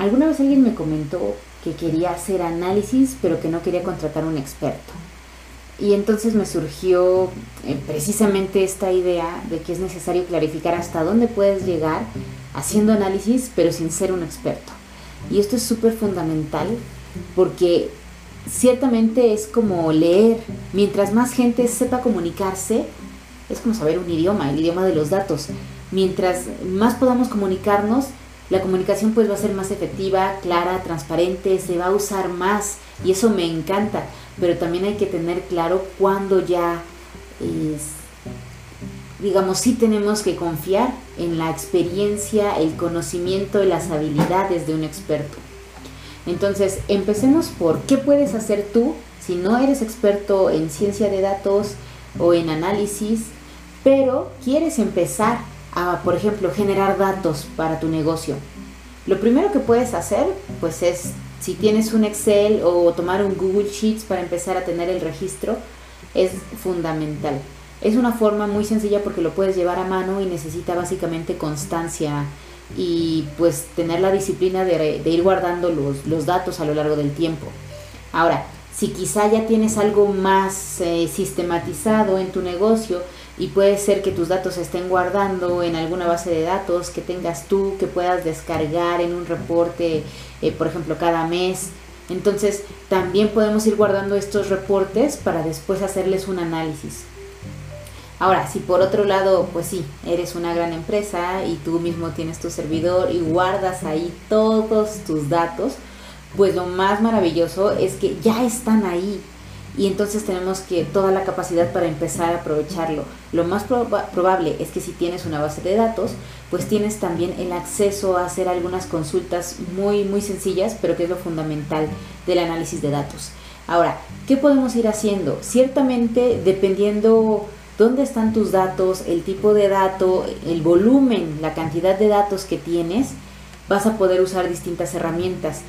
alguna vez alguien me comentó que quería hacer análisis, pero que no quería contratar un experto. Y entonces me surgió eh, precisamente esta idea de que es necesario clarificar hasta dónde puedes llegar haciendo análisis, pero sin ser un experto. Y esto es súper fundamental porque ciertamente es como leer. Mientras más gente sepa comunicarse, es como saber un idioma, el idioma de los datos. Mientras más podamos comunicarnos, la comunicación pues va a ser más efectiva, clara, transparente, se va a usar más y eso me encanta, pero también hay que tener claro cuándo ya digamos, sí tenemos que confiar en la experiencia, el conocimiento y las habilidades de un experto. Entonces, empecemos por qué puedes hacer tú si no eres experto en ciencia de datos o en análisis, pero quieres empezar a, por ejemplo, generar datos para tu negocio. Lo primero que puedes hacer, pues es, si tienes un Excel o tomar un Google Sheets para empezar a tener el registro, es fundamental. Es una forma muy sencilla porque lo puedes llevar a mano y necesita básicamente constancia y pues tener la disciplina de, ir guardando los, los, datos a lo largo del tiempo. Ahora, si quizá ya tienes algo más eh, sistematizado en tu negocio y puede ser que tus datos se estén guardando en alguna base de datos que tengas tú, que puedas descargar en un reporte, eh, por ejemplo, cada mes. Entonces, también podemos ir guardando estos reportes para después hacerles un análisis. Ahora, si por otro lado, pues sí, eres una gran empresa y tú mismo tienes tu servidor y guardas ahí todos tus datos, pues lo más maravilloso es que ya están ahí y entonces tenemos que toda la capacidad para empezar a aprovecharlo. Lo más probable es que si tienes una base de datos, pues tienes también el acceso a hacer algunas consultas muy muy sencillas, pero que es lo fundamental del análisis de datos. Ahora, ¿qué podemos ir haciendo? Ciertamente dependiendo dónde están tus datos, el tipo de dato, el volumen, la cantidad de datos que tienes, vas a poder usar distintas herramientas.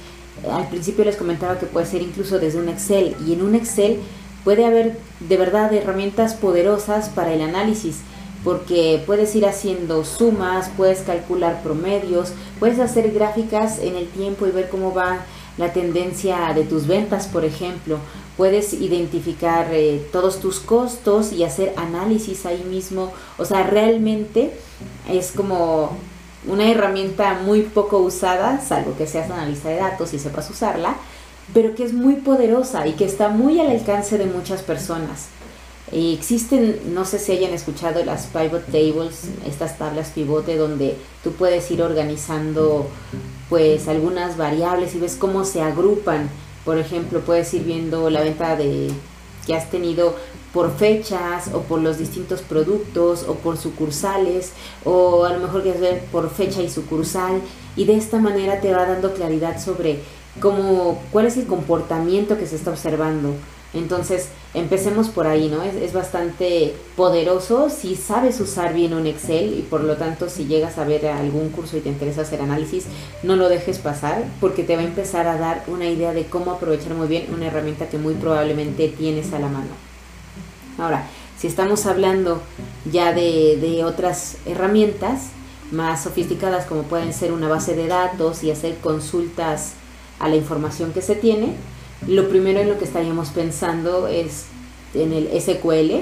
Al principio les comentaba que puede ser incluso desde un Excel y en un Excel puede haber de verdad herramientas poderosas para el análisis porque puedes ir haciendo sumas, puedes calcular promedios, puedes hacer gráficas en el tiempo y ver cómo va la tendencia de tus ventas, por ejemplo, puedes identificar eh, todos tus costos y hacer análisis ahí mismo. O sea, realmente es como una herramienta muy poco usada, salvo que seas analista de datos y sepas usarla, pero que es muy poderosa y que está muy al alcance de muchas personas. Y existen, no sé si hayan escuchado las pivot tables, estas tablas pivote donde tú puedes ir organizando pues algunas variables y ves cómo se agrupan por ejemplo, puedes ir viendo la venta de que has tenido por fechas o por los distintos productos o por sucursales o a lo mejor quieres ver por fecha y sucursal y de esta manera te va dando claridad sobre cómo cuál es el comportamiento que se está observando entonces, empecemos por ahí, ¿no? Es, bastante poderoso si sabes usar bien un Excel y por lo tanto si llegas a ver algún curso y te interesa hacer análisis, no lo dejes pasar porque te va a empezar a dar una idea de cómo aprovechar muy bien una herramienta que muy probablemente tienes a la mano. Ahora, si estamos hablando ya de, otras herramientas más sofisticadas como pueden ser una base de datos y hacer consultas a la información que se tiene, lo primero en lo que estaríamos pensando es en el SQL,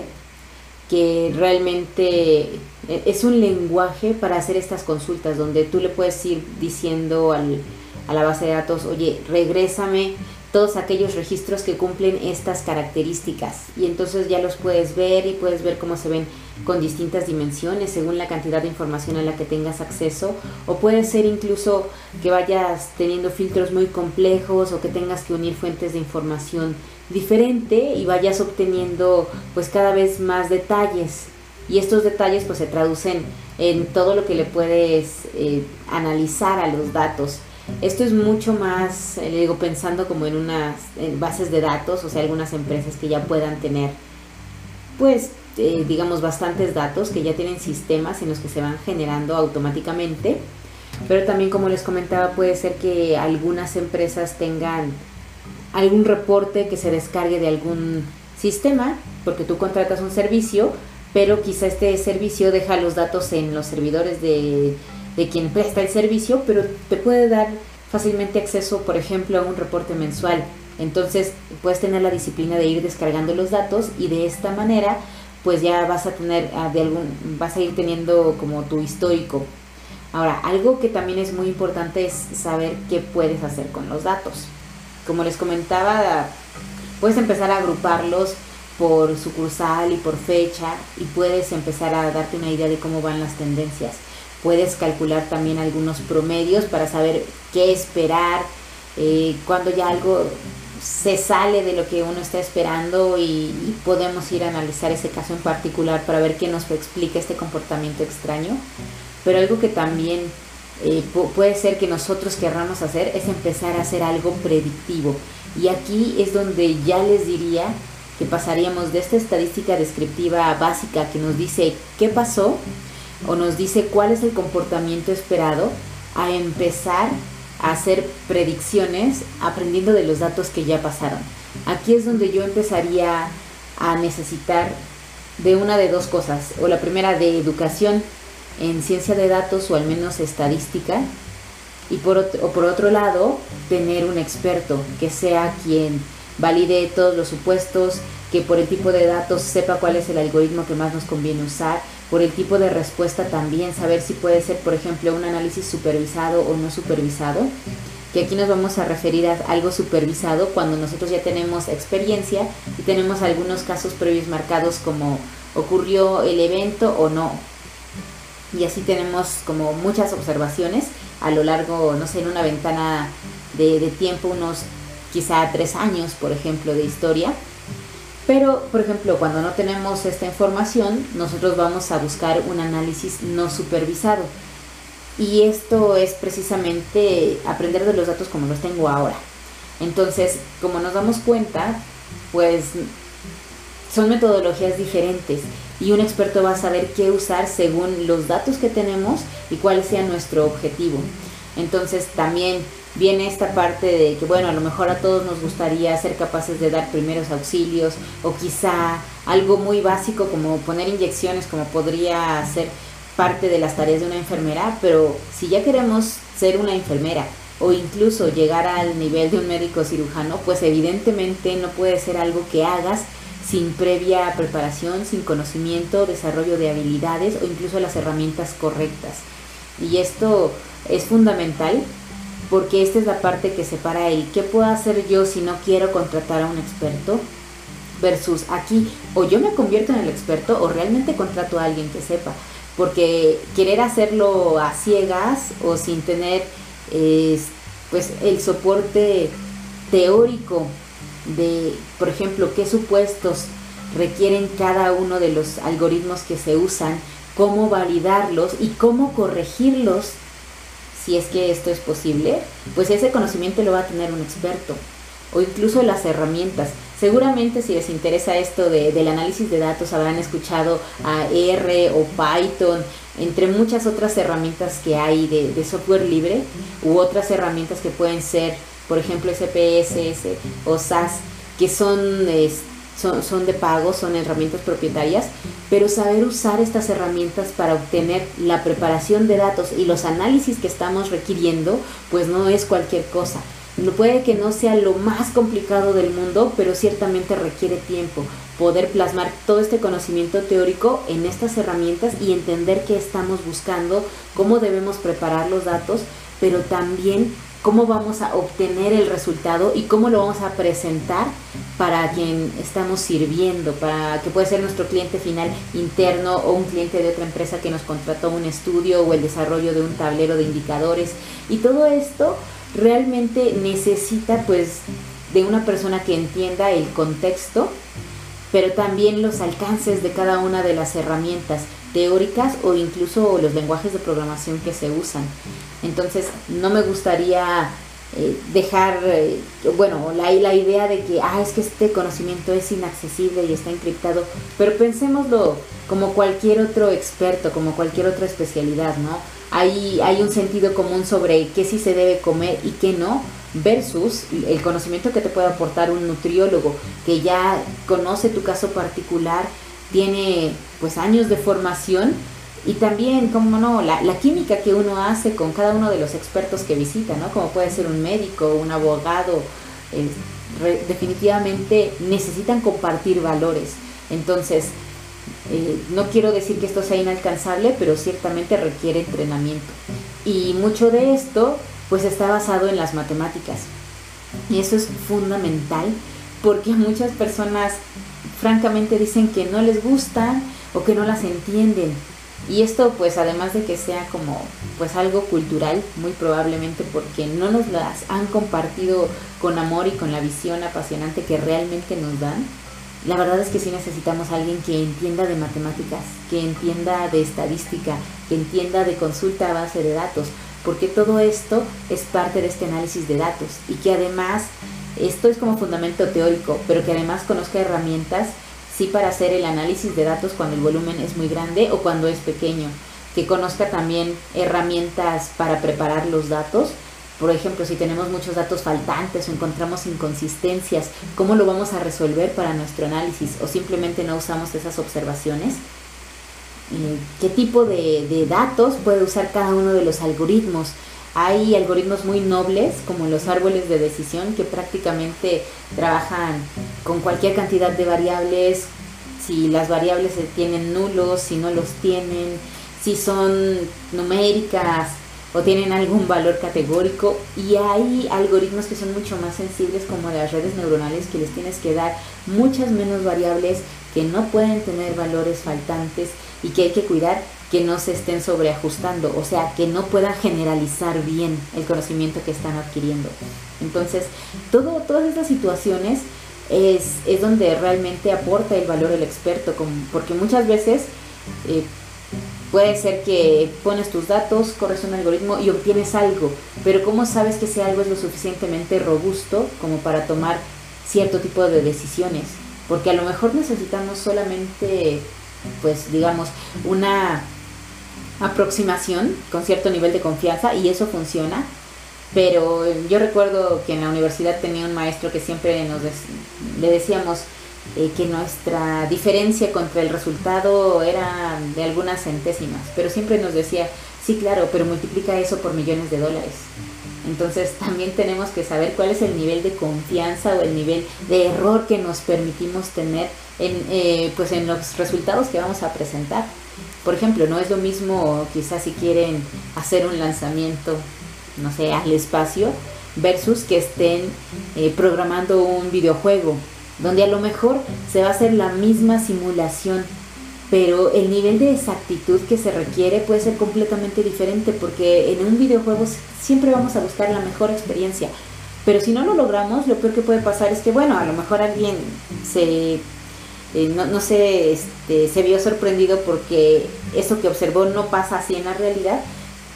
que realmente es un lenguaje para hacer estas consultas, donde tú le puedes ir diciendo al, a la base de datos, oye, regrésame todos aquellos registros que cumplen estas características. Y entonces ya los puedes ver y puedes ver cómo se ven con distintas dimensiones según la cantidad de información a la que tengas acceso. O puede ser incluso que vayas teniendo filtros muy complejos o que tengas que unir fuentes de información diferente y vayas obteniendo pues cada vez más detalles. Y estos detalles pues se traducen en todo lo que le puedes eh, analizar a los datos esto es mucho más, eh, le digo, pensando como en unas bases de datos, o sea, algunas empresas que ya puedan tener, pues, eh, digamos, bastantes datos, que ya tienen sistemas en los que se van generando automáticamente. Pero también, como les comentaba, puede ser que algunas empresas tengan algún reporte que se descargue de algún sistema, porque tú contratas un servicio, pero quizá este servicio deja los datos en los servidores de de quien presta el servicio, pero te puede dar fácilmente acceso, por ejemplo, a un reporte mensual. Entonces puedes tener la disciplina de ir descargando los datos y de esta manera pues ya vas a tener ah, de algún vas a ir teniendo como tu histórico. Ahora, algo que también es muy importante es saber qué puedes hacer con los datos. Como les comentaba, puedes empezar a agruparlos por sucursal y por fecha y puedes empezar a darte una idea de cómo van las tendencias. Puedes calcular también algunos promedios para saber qué esperar, eh, cuando ya algo se sale de lo que uno está esperando y, podemos ir a analizar ese caso en particular para ver qué nos explica este comportamiento extraño. Pero algo que también eh, puede ser que nosotros querramos hacer es empezar a hacer algo predictivo. Y aquí es donde ya les diría que pasaríamos de esta estadística descriptiva básica que nos dice qué pasó o nos dice cuál es el comportamiento esperado a empezar a hacer predicciones aprendiendo de los datos que ya pasaron. Aquí es donde yo empezaría a necesitar de una de dos cosas, o la primera de educación en ciencia de datos o al menos estadística, y por otro, o por otro lado, tener un experto que sea quien valide todos los supuestos, que por el tipo de datos sepa cuál es el algoritmo que más nos conviene usar, por el tipo de respuesta también saber si puede ser, por ejemplo, un análisis supervisado o no supervisado, que aquí nos vamos a referir a algo supervisado cuando nosotros ya tenemos experiencia y tenemos algunos casos previos marcados como ocurrió el evento o no. Y así tenemos como muchas observaciones a lo largo, no sé, en una ventana de, de tiempo, unos quizá tres años, por ejemplo, de historia pero, por ejemplo, cuando no tenemos esta información, nosotros vamos a buscar un análisis no supervisado. Y esto es precisamente aprender de los datos como los tengo ahora. Entonces, como nos damos cuenta, pues son metodologías diferentes y un experto va a saber qué usar según los datos que tenemos y cuál sea nuestro objetivo. Entonces, también viene esta parte de que, bueno, a lo mejor a todos nos gustaría ser capaces de dar primeros auxilios o quizá algo muy básico como poner inyecciones, como podría ser parte de las tareas de una enfermera, pero si ya queremos ser una enfermera o incluso llegar al nivel de un médico cirujano, pues evidentemente no puede ser algo que hagas sin previa preparación, sin conocimiento, desarrollo de habilidades o incluso las herramientas correctas. Y esto es fundamental porque esta es la parte que separa el qué puedo hacer yo si no quiero contratar a un experto versus aquí. O yo me convierto en el experto o realmente contrato a alguien que sepa porque querer hacerlo a ciegas o sin tener pues el soporte teórico de por ejemplo qué supuestos requieren cada uno de los algoritmos que se usan cómo validarlos y cómo corregirlos si es que esto es posible, pues ese conocimiento lo va a tener un experto o incluso las herramientas. Seguramente si les interesa esto del análisis de datos habrán escuchado a R o Python, entre muchas otras herramientas que hay de, software libre u otras herramientas que pueden ser, por ejemplo, SPSS o SAS, que son... Este, son, de pago, son herramientas propietarias, pero saber usar estas herramientas para obtener la preparación de datos y los análisis que estamos requiriendo, pues no es cualquier cosa. No puede que no sea lo más complicado del mundo, pero ciertamente requiere tiempo poder plasmar todo este conocimiento teórico en estas herramientas y entender qué estamos buscando, cómo debemos preparar los datos, pero también cómo vamos a obtener el resultado y cómo lo vamos a presentar para quien estamos sirviendo, para que puede ser nuestro cliente final interno o un cliente de otra empresa que nos contrató un estudio o el desarrollo de un tablero de indicadores. Y todo esto realmente necesita pues de una persona que entienda el contexto, pero también los alcances de cada una de las herramientas teóricas o incluso los lenguajes de programación que se usan. Entonces, no me gustaría eh, dejar, eh, bueno, la, la idea de que, ah, es que este conocimiento es inaccesible y está encriptado, pero pensémoslo como cualquier otro experto, como cualquier otra especialidad, ¿no? Hay, hay un sentido común sobre qué sí se debe comer y qué no, versus el conocimiento que te puede aportar un nutriólogo que ya conoce tu caso particular, tiene pues años de formación Y también, como no, la, química que uno hace con cada uno de los expertos que visita, ¿no? Como puede ser un médico, un abogado, definitivamente necesitan compartir valores. Entonces, eh, no quiero decir que esto sea inalcanzable, pero ciertamente requiere entrenamiento. Y mucho de esto, pues está basado en las matemáticas. Y eso es fundamental porque muchas personas francamente dicen que no les gustan o que no las entienden. Y esto pues además de que sea como pues algo cultural, muy probablemente porque no nos las han compartido con amor y con la visión apasionante que realmente nos dan, la verdad es que sí necesitamos a alguien que entienda de matemáticas, que entienda de estadística, que entienda de consulta a base de datos, porque todo esto es parte de este análisis de datos y que además esto es como fundamento teórico, pero que además conozca herramientas sí para hacer el análisis de datos cuando el volumen es muy grande o cuando es pequeño, que conozca también herramientas para preparar los datos. Por ejemplo, si tenemos muchos datos faltantes o encontramos inconsistencias, ¿cómo lo vamos a resolver para nuestro análisis? ¿O simplemente no usamos esas observaciones? ¿Qué tipo de, de datos puede usar cada uno de los algoritmos? Hay algoritmos muy nobles, como los árboles de decisión, que prácticamente trabajan con cualquier cantidad de variables, si las variables tienen nulos, si no los tienen, si son numéricas o tienen algún valor categórico. Y hay algoritmos que son mucho más sensibles, como las redes neuronales, que les tienes que dar muchas menos variables, que no pueden tener valores faltantes y que hay que cuidar que no se estén sobreajustando, o sea, que no puedan generalizar bien el conocimiento que están adquiriendo. Entonces, todo, todas estas situaciones es, es donde realmente aporta el valor el experto, porque muchas veces eh, puede ser que pones tus datos, corres un algoritmo y obtienes algo, pero ¿cómo sabes que ese algo es lo suficientemente robusto como para tomar cierto tipo de decisiones? Porque a lo mejor necesitamos solamente, pues digamos, una aproximación con cierto nivel de confianza y eso funciona. Pero yo recuerdo que en la universidad tenía un maestro que siempre nos le decíamos eh, que nuestra diferencia contra el resultado era de algunas centésimas, pero siempre nos decía, sí, claro, pero multiplica eso por millones de dólares. Entonces también tenemos que saber cuál es el nivel de confianza o el nivel de error que nos permitimos tener en, eh, pues en los resultados que vamos a presentar. Por ejemplo, no es lo mismo quizás si quieren hacer un lanzamiento, no sé, al espacio, versus que estén eh, programando un videojuego, donde a lo mejor se va a hacer la misma simulación, pero el nivel de exactitud que se requiere puede ser completamente diferente, porque en un videojuego siempre vamos a buscar la mejor experiencia. Pero si no lo logramos, lo peor que puede pasar es que, bueno, a lo mejor alguien se eh, no, no sé, este, se vio sorprendido porque eso que observó no pasa así en la realidad,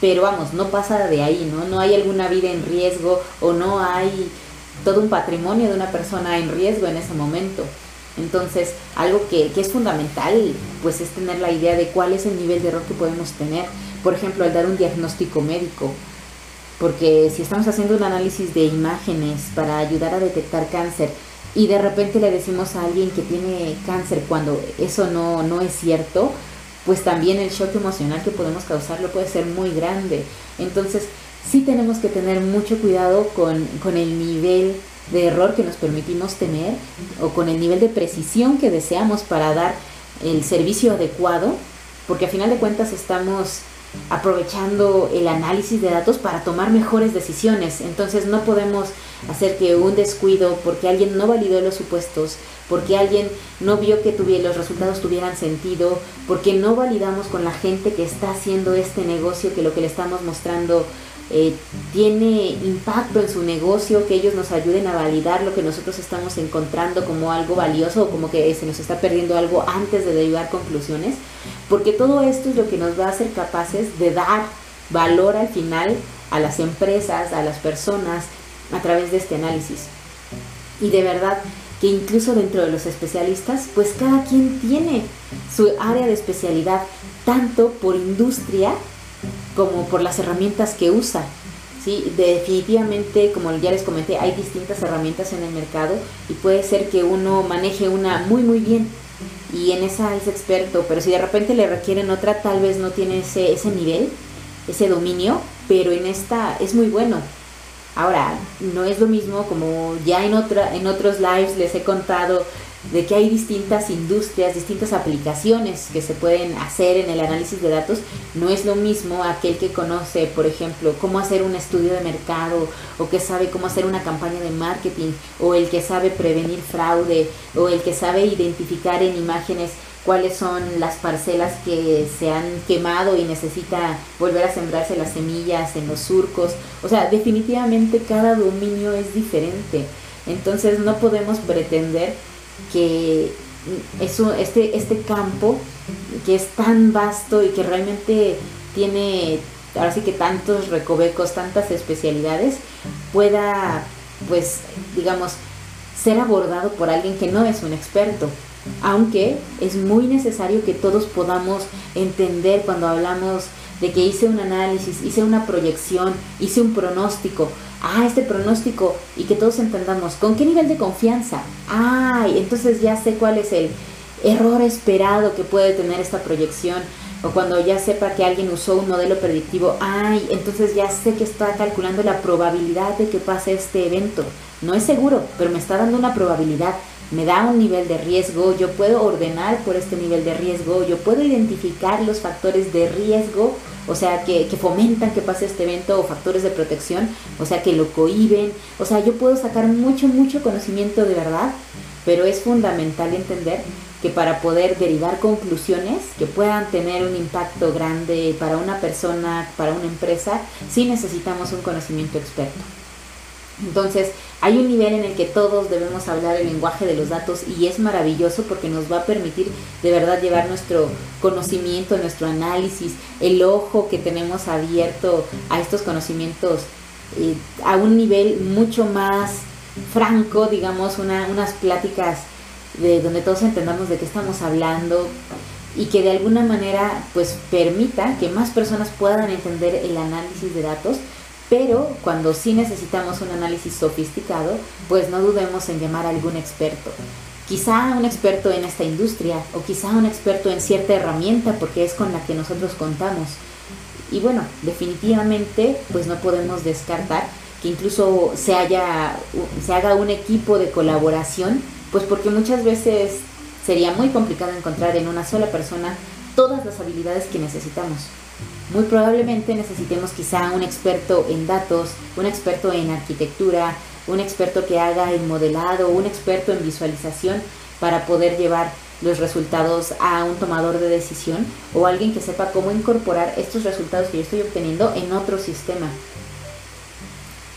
pero vamos, no pasa de ahí, ¿no? No hay alguna vida en riesgo o no hay todo un patrimonio de una persona en riesgo en ese momento. Entonces, algo que, que, es fundamental, pues es tener la idea de cuál es el nivel de error que podemos tener. Por ejemplo, al dar un diagnóstico médico. Porque si estamos haciendo un análisis de imágenes para ayudar a detectar cáncer, y de repente le decimos a alguien que tiene cáncer cuando eso no, no es cierto, pues también el shock emocional que podemos causarlo puede ser muy grande. Entonces, sí tenemos que tener mucho cuidado con, con el nivel de error que nos permitimos tener o con el nivel de precisión que deseamos para dar el servicio adecuado, porque a final de cuentas estamos aprovechando el análisis de datos para tomar mejores decisiones. Entonces no podemos hacer que un descuido porque alguien no validó los supuestos, porque alguien no vio que los resultados tuvieran sentido, porque no validamos con la gente que está haciendo este negocio que lo que le estamos mostrando eh, tiene impacto en su negocio, que ellos nos ayuden a validar lo que nosotros estamos encontrando como algo valioso o como que se nos está perdiendo algo antes de derivar conclusiones, porque todo esto es lo que nos va a hacer capaces de dar valor al final a las empresas, a las personas, a través de este análisis. Y de verdad que incluso dentro de los especialistas, pues cada quien tiene su área de especialidad, tanto por industria como por las herramientas que usa. Sí, definitivamente, como ya les comenté, hay distintas herramientas en el mercado y puede ser que uno maneje una muy muy bien, y en esa es experto, pero si de repente le requieren otra, tal vez no tiene ese, ese nivel, ese dominio, pero en esta es muy bueno. Ahora, no es lo mismo como ya en, otra, en otros lives les he contado de que hay distintas industrias, distintas aplicaciones que se pueden hacer en el análisis de datos, no es lo mismo aquel que conoce, por ejemplo, cómo hacer un estudio de mercado o que sabe cómo hacer una campaña de marketing o el que sabe prevenir fraude o el que sabe identificar en imágenes cuáles son las parcelas que se han quemado y necesita volver a sembrarse las semillas en los surcos. O sea, definitivamente cada dominio es diferente. Entonces no podemos pretender que eso, este, este campo que es tan vasto y que realmente tiene ahora sí que tantos recovecos, tantas especialidades, pueda, pues, digamos, ser abordado por alguien que no es un experto. Aunque es muy necesario que todos podamos entender cuando hablamos de que hice un análisis, hice una proyección, hice un pronóstico, ah, este pronóstico y que todos entendamos con qué nivel de confianza. Ay, entonces ya sé cuál es el error esperado que puede tener esta proyección. O cuando ya sepa que alguien usó un modelo predictivo, ay, entonces ya sé que está calculando la probabilidad de que pase este evento. No es seguro, pero me está dando una probabilidad me da un nivel de riesgo, yo puedo ordenar por este nivel de riesgo, yo puedo identificar los factores de riesgo, o sea, que, fomentan que pase este evento, o factores de protección, o sea, que lo cohiben, o sea, yo puedo sacar mucho, mucho conocimiento de verdad, pero es fundamental entender que para poder derivar conclusiones que puedan tener un impacto grande para una persona, para una empresa, sí necesitamos un conocimiento experto. Entonces, hay un nivel en el que todos debemos hablar el lenguaje de los datos y es maravilloso porque nos va a permitir de verdad llevar nuestro conocimiento, nuestro análisis, el ojo que tenemos abierto a estos conocimientos eh, a un nivel mucho más franco, digamos, unas pláticas de donde todos entendamos de qué estamos hablando y que de alguna manera pues permita que más personas puedan entender el análisis de datos pero cuando sí necesitamos un análisis sofisticado, pues no dudemos en llamar a algún experto. Quizá un experto en esta industria o quizá un experto en cierta herramienta porque es con la que nosotros contamos. Y bueno, definitivamente pues no podemos descartar que incluso se, haya, se haga un equipo de colaboración, pues porque muchas veces sería muy complicado encontrar en una sola persona todas las habilidades que necesitamos. Muy probablemente necesitemos quizá un experto en datos, un experto en arquitectura, un experto que haga el modelado, un experto en visualización para poder llevar los resultados a un tomador de decisión o alguien que sepa cómo incorporar estos resultados que yo estoy obteniendo en otro sistema.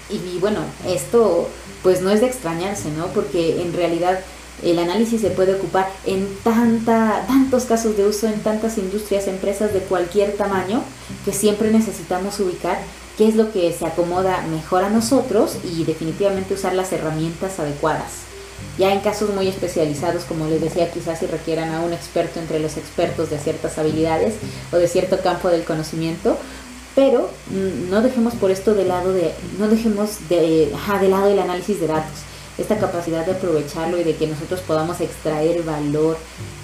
Y, bueno, esto pues no es de extrañarse, ¿no? Porque en realidad el análisis se puede ocupar en tanta, tantos casos de uso, en tantas industrias, empresas de cualquier tamaño, que siempre necesitamos ubicar qué es lo que se acomoda mejor a nosotros y definitivamente usar las herramientas adecuadas. Ya en casos muy especializados, como les decía, quizás si requieran a un experto entre los expertos de ciertas habilidades o de cierto campo del conocimiento, pero mm, no dejemos por esto de lado de, no dejemos de, de lado el análisis de datos esta capacidad de aprovecharlo y de que nosotros podamos extraer valor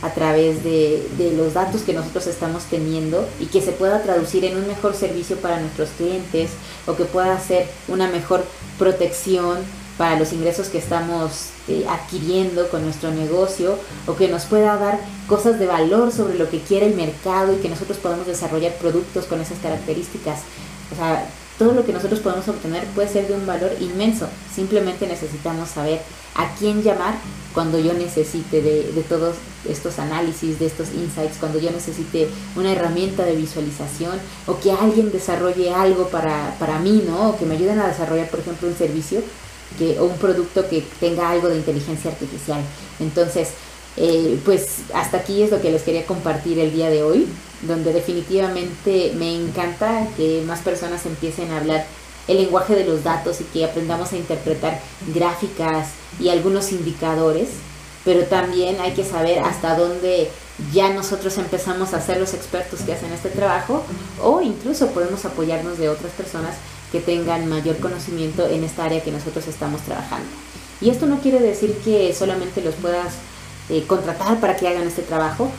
a través de, los datos que nosotros estamos teniendo y que se pueda traducir en un mejor servicio para nuestros clientes o que pueda ser una mejor protección para los ingresos que estamos eh, adquiriendo con nuestro negocio o que nos pueda dar cosas de valor sobre lo que quiere el mercado y que nosotros podamos desarrollar productos con esas características. O sea, todo lo que nosotros podemos obtener puede ser de un valor inmenso. Simplemente necesitamos saber a quién llamar cuando yo necesite de, todos estos análisis, de estos insights, cuando yo necesite una herramienta de visualización o que alguien desarrolle algo para, para mí, ¿no? O que me ayuden a desarrollar, por ejemplo, un servicio que, o un producto que tenga algo de inteligencia artificial. Entonces, eh, pues hasta aquí es lo que les quería compartir el día de hoy, donde definitivamente me encanta que más personas empiecen a hablar el lenguaje de los datos y que aprendamos a interpretar gráficas y algunos indicadores, pero también hay que saber hasta dónde ya nosotros empezamos a ser los expertos que hacen este trabajo o incluso podemos apoyarnos de otras personas que tengan mayor conocimiento en esta área que nosotros estamos trabajando. Y esto no quiere decir que solamente los puedas eh, contratar para que hagan este trabajo,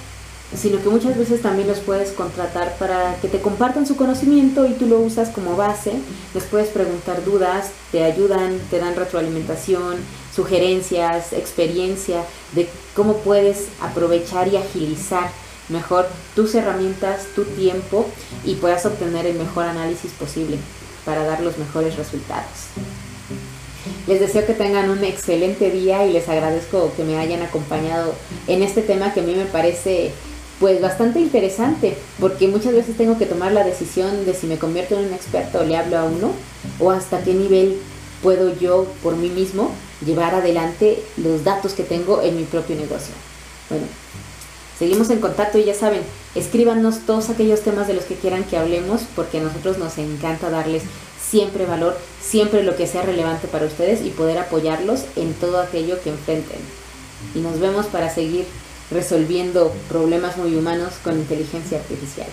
sino que muchas veces también los puedes contratar para que te compartan su conocimiento y tú lo usas como base, les puedes preguntar dudas, te ayudan, te dan retroalimentación, sugerencias, experiencia de cómo puedes aprovechar y agilizar mejor tus herramientas, tu tiempo y puedas obtener el mejor análisis posible para dar los mejores resultados. Les deseo que tengan un excelente día y les agradezco que me hayan acompañado en este tema que a mí me parece pues bastante interesante, porque muchas veces tengo que tomar la decisión de si me convierto en un experto o le hablo a uno, o hasta qué nivel puedo yo por mí mismo llevar adelante los datos que tengo en mi propio negocio. Bueno, seguimos en contacto y ya saben, escríbanos todos aquellos temas de los que quieran que hablemos, porque a nosotros nos encanta darles siempre valor, siempre lo que sea relevante para ustedes y poder apoyarlos en todo aquello que enfrenten. Y nos vemos para seguir resolviendo problemas muy humanos con inteligencia artificial.